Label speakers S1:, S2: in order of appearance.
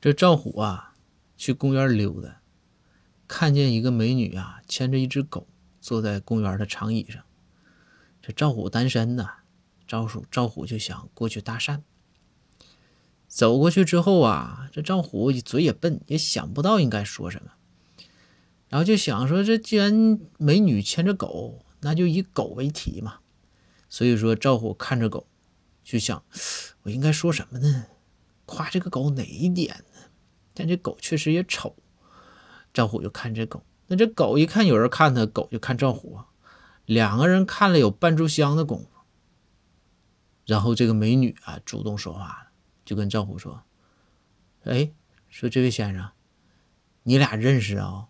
S1: 这赵虎啊，去公园溜达，看见一个美女啊，牵着一只狗，坐在公园的长椅上。这赵虎单身呐，赵虎赵虎就想过去搭讪。走过去之后啊，这赵虎嘴也笨，也想不到应该说什么，然后就想说：这既然美女牵着狗，那就以狗为题嘛。所以说，赵虎看着狗，就想：我应该说什么呢？夸这个狗哪一点呢？但这狗确实也丑。赵虎就看这狗，那这狗一看有人看它，狗就看赵虎，两个人看了有半炷香的功夫。然后这个美女啊，主动说话了。就跟赵虎说：“哎，说这位先生，你俩认识啊？